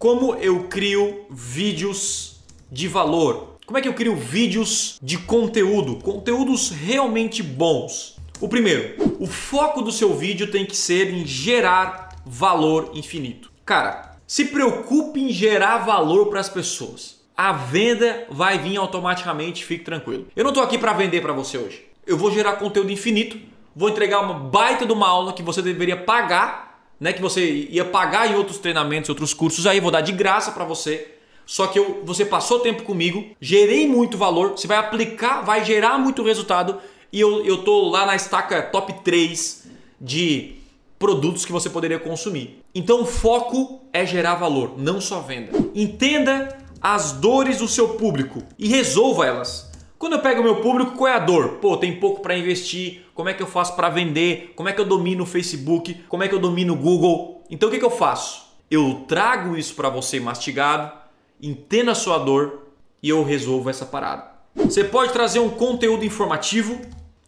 Como eu crio vídeos de valor? Como é que eu crio vídeos de conteúdo? Conteúdos realmente bons. O primeiro, o foco do seu vídeo tem que ser em gerar valor infinito. Cara, se preocupe em gerar valor para as pessoas. A venda vai vir automaticamente, fique tranquilo. Eu não estou aqui para vender para você hoje. Eu vou gerar conteúdo infinito, vou entregar uma baita de uma aula que você deveria pagar, né, que você ia pagar em outros treinamentos, outros cursos, aí vou dar de graça para você. Só que eu, você passou tempo comigo, gerei muito valor, você vai aplicar, vai gerar muito resultado e eu, eu tô lá na estaca top 3 de produtos que você poderia consumir. Então o foco é gerar valor, não só venda. Entenda as dores do seu público e resolva elas. Quando eu pego o meu público, qual é a dor? Pô, tem pouco para investir, como é que eu faço para vender? Como é que eu domino o Facebook? Como é que eu domino o Google? Então o que, que eu faço? Eu trago isso para você mastigado, entenda a sua dor e eu resolvo essa parada. Você pode trazer um conteúdo informativo.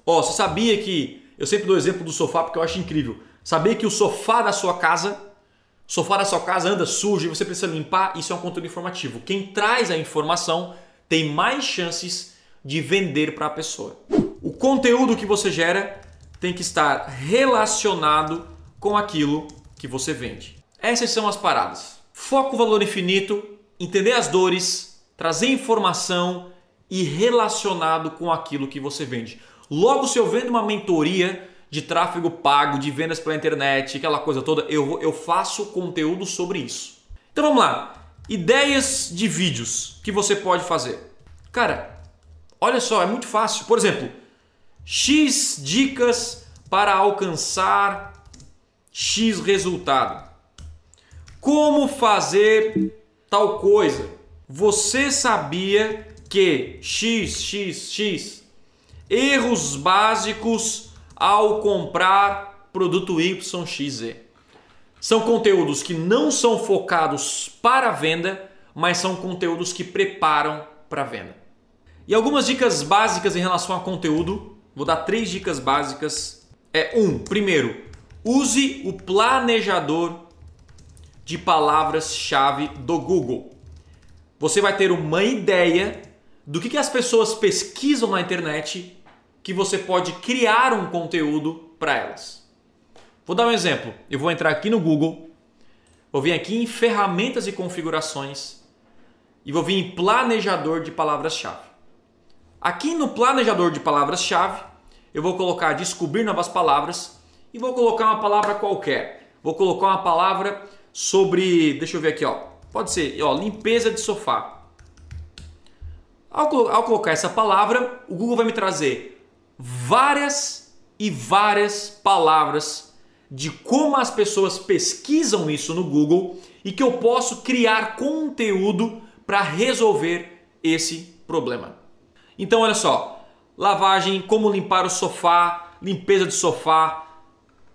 Ó, oh, você sabia que eu sempre dou exemplo do sofá porque eu acho incrível. Sabia que o sofá da sua casa, sofá da sua casa anda sujo e você precisa limpar, isso é um conteúdo informativo. Quem traz a informação tem mais chances de vender para a pessoa. O conteúdo que você gera tem que estar relacionado com aquilo que você vende. Essas são as paradas. Foco valor infinito, entender as dores, trazer informação e relacionado com aquilo que você vende. Logo, se eu vendo uma mentoria, de tráfego pago, de vendas pela internet, aquela coisa toda, eu, eu faço conteúdo sobre isso. Então vamos lá. Ideias de vídeos que você pode fazer. Cara, olha só, é muito fácil. Por exemplo, X dicas para alcançar X resultado. Como fazer tal coisa? Você sabia que X, X, X erros básicos ao comprar produto YXZ. São conteúdos que não são focados para a venda, mas são conteúdos que preparam para a venda. E algumas dicas básicas em relação a conteúdo, vou dar três dicas básicas. É um, primeiro, use o planejador de palavras-chave do Google. Você vai ter uma ideia do que, que as pessoas pesquisam na internet que você pode criar um conteúdo para elas. Vou dar um exemplo. Eu vou entrar aqui no Google, vou vir aqui em ferramentas e configurações e vou vir em planejador de palavras-chave. Aqui no planejador de palavras-chave, eu vou colocar descobrir novas palavras e vou colocar uma palavra qualquer. Vou colocar uma palavra sobre, deixa eu ver aqui, ó. Pode ser, ó, limpeza de sofá. Ao, ao colocar essa palavra, o Google vai me trazer várias e várias palavras de como as pessoas pesquisam isso no Google e que eu posso criar conteúdo para resolver esse problema. Então, olha só: lavagem, como limpar o sofá, limpeza de sofá,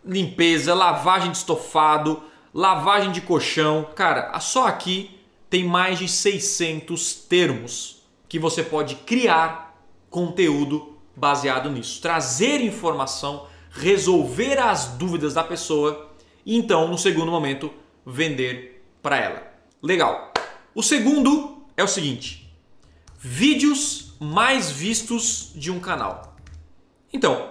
limpeza, lavagem de estofado, lavagem de colchão. Cara, só aqui tem mais de 600 termos que você pode criar conteúdo baseado nisso. Trazer informação, resolver as dúvidas da pessoa e então, no segundo momento, vender para ela. Legal. O segundo é o seguinte: vídeos mais vistos de um canal. Então,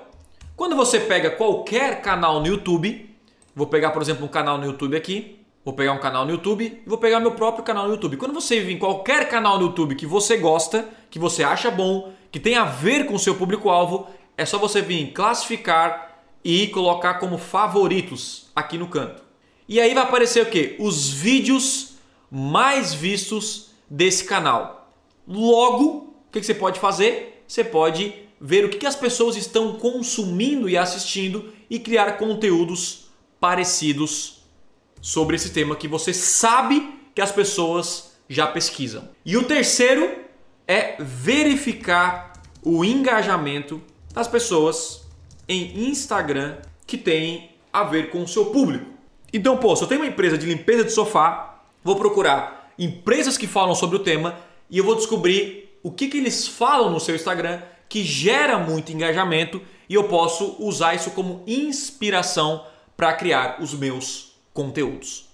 quando você pega qualquer canal no YouTube, vou pegar, por exemplo, um canal no YouTube aqui, vou pegar um canal no YouTube vou pegar meu próprio canal no YouTube. Quando você vir em qualquer canal no YouTube que você gosta, que você acha bom, que tem a ver com o seu público-alvo, é só você vir classificar e colocar como favoritos aqui no canto. E aí vai aparecer o que? Os vídeos mais vistos desse canal. Logo, o que você pode fazer? Você pode ver o que as pessoas estão consumindo e assistindo e criar conteúdos parecidos sobre esse tema que você sabe que as pessoas já pesquisam. E o terceiro é verificar o engajamento das pessoas em Instagram que tem a ver com o seu público. Então, pô, se eu tenho uma empresa de limpeza de sofá, vou procurar empresas que falam sobre o tema e eu vou descobrir o que, que eles falam no seu Instagram que gera muito engajamento e eu posso usar isso como inspiração para criar os meus conteúdos.